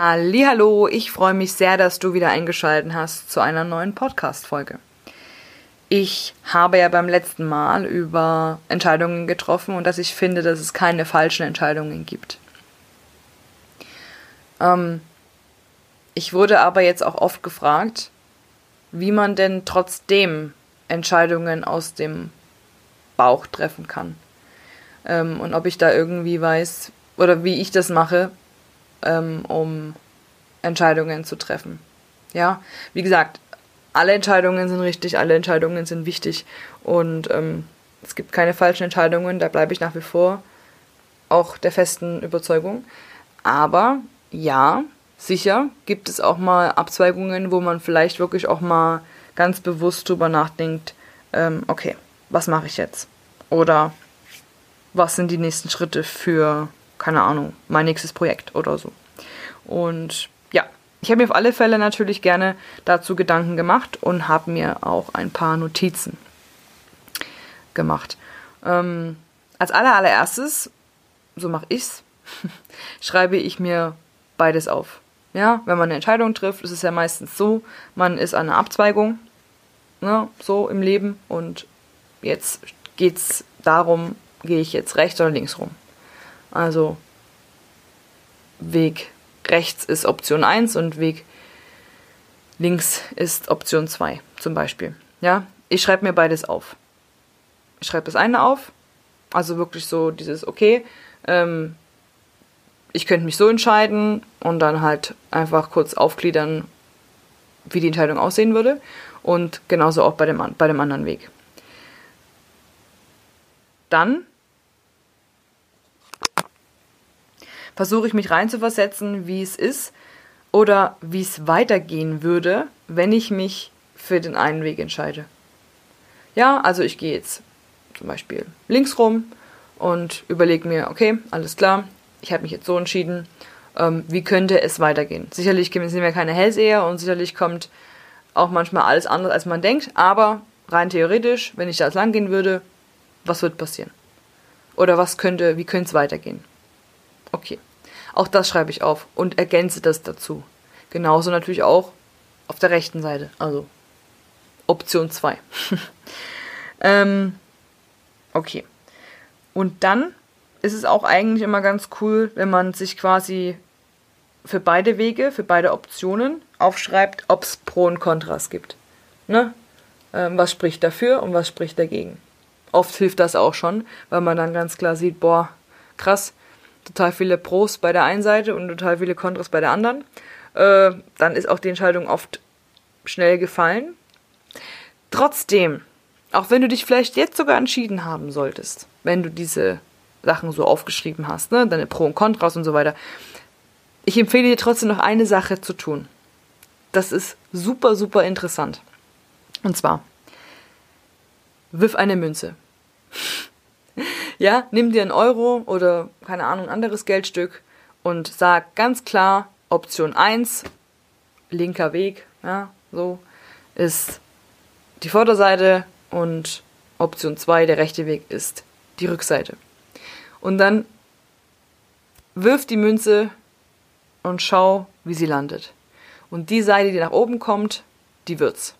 Hallo, ich freue mich sehr, dass du wieder eingeschaltet hast zu einer neuen Podcast-Folge. Ich habe ja beim letzten Mal über Entscheidungen getroffen und dass ich finde, dass es keine falschen Entscheidungen gibt. Ähm, ich wurde aber jetzt auch oft gefragt, wie man denn trotzdem Entscheidungen aus dem Bauch treffen kann. Ähm, und ob ich da irgendwie weiß oder wie ich das mache, ähm, um Entscheidungen zu treffen. Ja, wie gesagt, alle Entscheidungen sind richtig, alle Entscheidungen sind wichtig und ähm, es gibt keine falschen Entscheidungen, da bleibe ich nach wie vor auch der festen Überzeugung. Aber ja, sicher gibt es auch mal Abzweigungen, wo man vielleicht wirklich auch mal ganz bewusst drüber nachdenkt, ähm, okay, was mache ich jetzt? Oder was sind die nächsten Schritte für keine Ahnung, mein nächstes Projekt oder so. Und ja, ich habe mir auf alle Fälle natürlich gerne dazu Gedanken gemacht und habe mir auch ein paar Notizen gemacht. Ähm, als aller, allererstes, so mache ich's, schreibe ich mir beides auf. Ja, wenn man eine Entscheidung trifft, ist es ja meistens so, man ist an einer Abzweigung, ne, so im Leben und jetzt geht es darum, gehe ich jetzt rechts oder links rum. Also Weg rechts ist Option 1 und Weg links ist Option 2 zum Beispiel. Ja, ich schreibe mir beides auf. Ich schreibe das eine auf, also wirklich so dieses, okay, ähm, ich könnte mich so entscheiden und dann halt einfach kurz aufgliedern, wie die Entscheidung aussehen würde. Und genauso auch bei dem, bei dem anderen Weg. Dann versuche ich mich reinzuversetzen, wie es ist oder wie es weitergehen würde, wenn ich mich für den einen Weg entscheide. Ja, also ich gehe jetzt zum Beispiel links rum und überlege mir, okay, alles klar, ich habe mich jetzt so entschieden, ähm, wie könnte es weitergehen? Sicherlich sind wir keine Hellseher und sicherlich kommt auch manchmal alles anders, als man denkt, aber rein theoretisch, wenn ich da lang gehen würde, was wird passieren? Oder was könnte, wie könnte es weitergehen? Auch das schreibe ich auf und ergänze das dazu. Genauso natürlich auch auf der rechten Seite, also Option 2. ähm, okay. Und dann ist es auch eigentlich immer ganz cool, wenn man sich quasi für beide Wege, für beide Optionen aufschreibt, ob es Pro und Kontras gibt. Ne? Ähm, was spricht dafür und was spricht dagegen. Oft hilft das auch schon, weil man dann ganz klar sieht, boah, krass, total viele Pros bei der einen Seite und total viele Kontras bei der anderen, äh, dann ist auch die Entscheidung oft schnell gefallen. Trotzdem, auch wenn du dich vielleicht jetzt sogar entschieden haben solltest, wenn du diese Sachen so aufgeschrieben hast, ne, deine Pro und Kontras und so weiter, ich empfehle dir trotzdem noch eine Sache zu tun. Das ist super, super interessant. Und zwar, wirf eine Münze. Ja, nimm dir einen Euro oder keine Ahnung, anderes Geldstück und sag ganz klar, Option 1, linker Weg, ja, so, ist die Vorderseite und Option 2, der rechte Weg, ist die Rückseite. Und dann wirf die Münze und schau, wie sie landet. Und die Seite, die nach oben kommt, die wird's.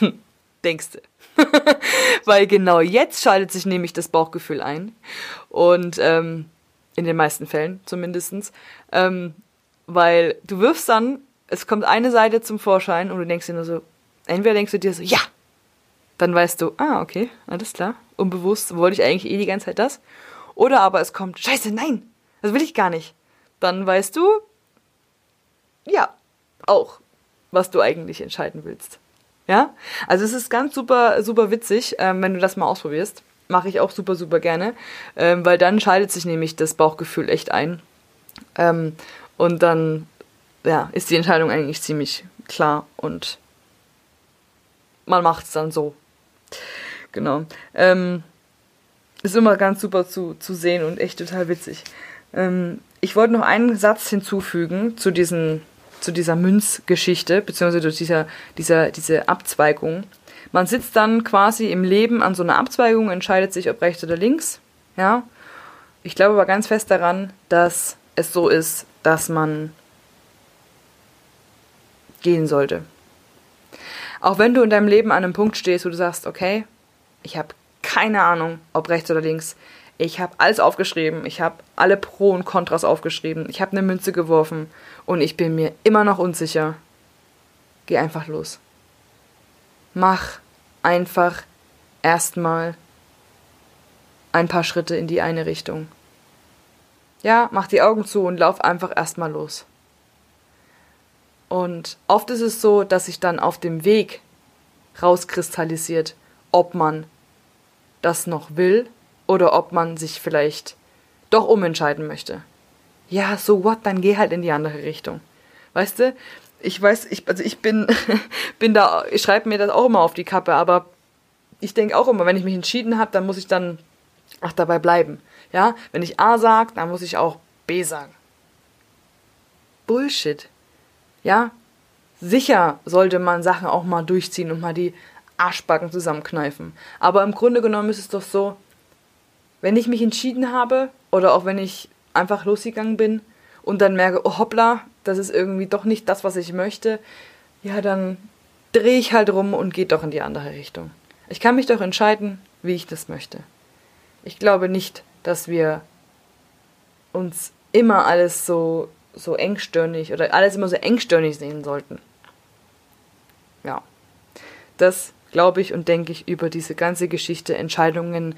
Denkste. Weil genau jetzt schaltet sich nämlich das Bauchgefühl ein. Und ähm, in den meisten Fällen zumindestens, Ähm, weil du wirfst dann, es kommt eine Seite zum Vorschein und du denkst dir nur so, entweder denkst du dir so, ja, dann weißt du, ah, okay, alles klar, unbewusst wollte ich eigentlich eh die ganze Zeit das. Oder aber es kommt, scheiße, nein, das will ich gar nicht. Dann weißt du, ja, auch, was du eigentlich entscheiden willst. Ja, also es ist ganz super, super witzig, ähm, wenn du das mal ausprobierst. Mache ich auch super, super gerne, ähm, weil dann schaltet sich nämlich das Bauchgefühl echt ein. Ähm, und dann, ja, ist die Entscheidung eigentlich ziemlich klar und man macht es dann so. Genau. Ähm, ist immer ganz super zu, zu sehen und echt total witzig. Ähm, ich wollte noch einen Satz hinzufügen zu diesen zu dieser Münzgeschichte, beziehungsweise durch dieser, dieser, diese Abzweigung. Man sitzt dann quasi im Leben an so einer Abzweigung, entscheidet sich, ob rechts oder links. Ja. Ich glaube aber ganz fest daran, dass es so ist, dass man gehen sollte. Auch wenn du in deinem Leben an einem Punkt stehst, wo du sagst, okay, ich habe keine Ahnung, ob rechts oder links. Ich habe alles aufgeschrieben, ich habe alle Pro und Kontras aufgeschrieben, ich habe eine Münze geworfen und ich bin mir immer noch unsicher. Geh einfach los. Mach einfach erstmal ein paar Schritte in die eine Richtung. Ja, mach die Augen zu und lauf einfach erstmal los. Und oft ist es so, dass sich dann auf dem Weg rauskristallisiert, ob man das noch will oder ob man sich vielleicht doch umentscheiden möchte. Ja, so what, dann geh halt in die andere Richtung. Weißt du, ich weiß, ich, also ich bin, bin da, ich schreibe mir das auch immer auf die Kappe, aber ich denke auch immer, wenn ich mich entschieden habe, dann muss ich dann auch dabei bleiben. Ja, wenn ich A sage, dann muss ich auch B sagen. Bullshit. Ja, sicher sollte man Sachen auch mal durchziehen und mal die Arschbacken zusammenkneifen. Aber im Grunde genommen ist es doch so, wenn ich mich entschieden habe oder auch wenn ich einfach losgegangen bin und dann merke, oh hoppla, das ist irgendwie doch nicht das, was ich möchte, ja, dann drehe ich halt rum und gehe doch in die andere Richtung. Ich kann mich doch entscheiden, wie ich das möchte. Ich glaube nicht, dass wir uns immer alles so, so engstirnig oder alles immer so engstirnig sehen sollten. Ja. Das glaube ich und denke ich über diese ganze Geschichte, Entscheidungen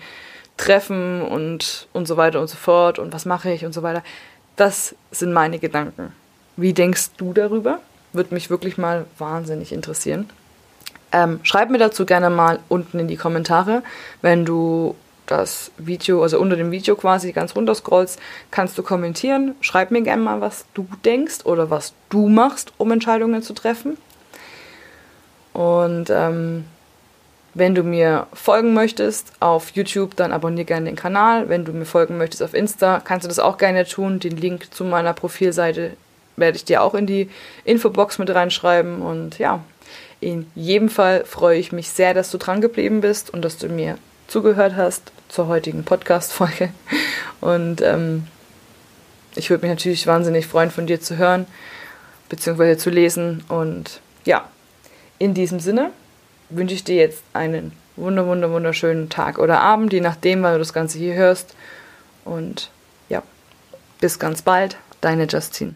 treffen und, und so weiter und so fort und was mache ich und so weiter. Das sind meine Gedanken. Wie denkst du darüber? Würde mich wirklich mal wahnsinnig interessieren. Ähm, schreib mir dazu gerne mal unten in die Kommentare, wenn du das Video, also unter dem Video quasi ganz runter scrollst, kannst du kommentieren. Schreib mir gerne mal, was du denkst oder was du machst, um Entscheidungen zu treffen. Und ähm, wenn du mir folgen möchtest auf YouTube, dann abonniere gerne den Kanal. Wenn du mir folgen möchtest auf Insta, kannst du das auch gerne tun. Den Link zu meiner Profilseite werde ich dir auch in die Infobox mit reinschreiben. Und ja, in jedem Fall freue ich mich sehr, dass du dran geblieben bist und dass du mir zugehört hast zur heutigen Podcast-Folge. Und ähm, ich würde mich natürlich wahnsinnig freuen, von dir zu hören, beziehungsweise zu lesen. Und ja, in diesem Sinne wünsche ich dir jetzt einen wunder, wunder, wunderschönen Tag oder Abend, je nachdem, wann du das Ganze hier hörst. Und ja, bis ganz bald, deine Justine.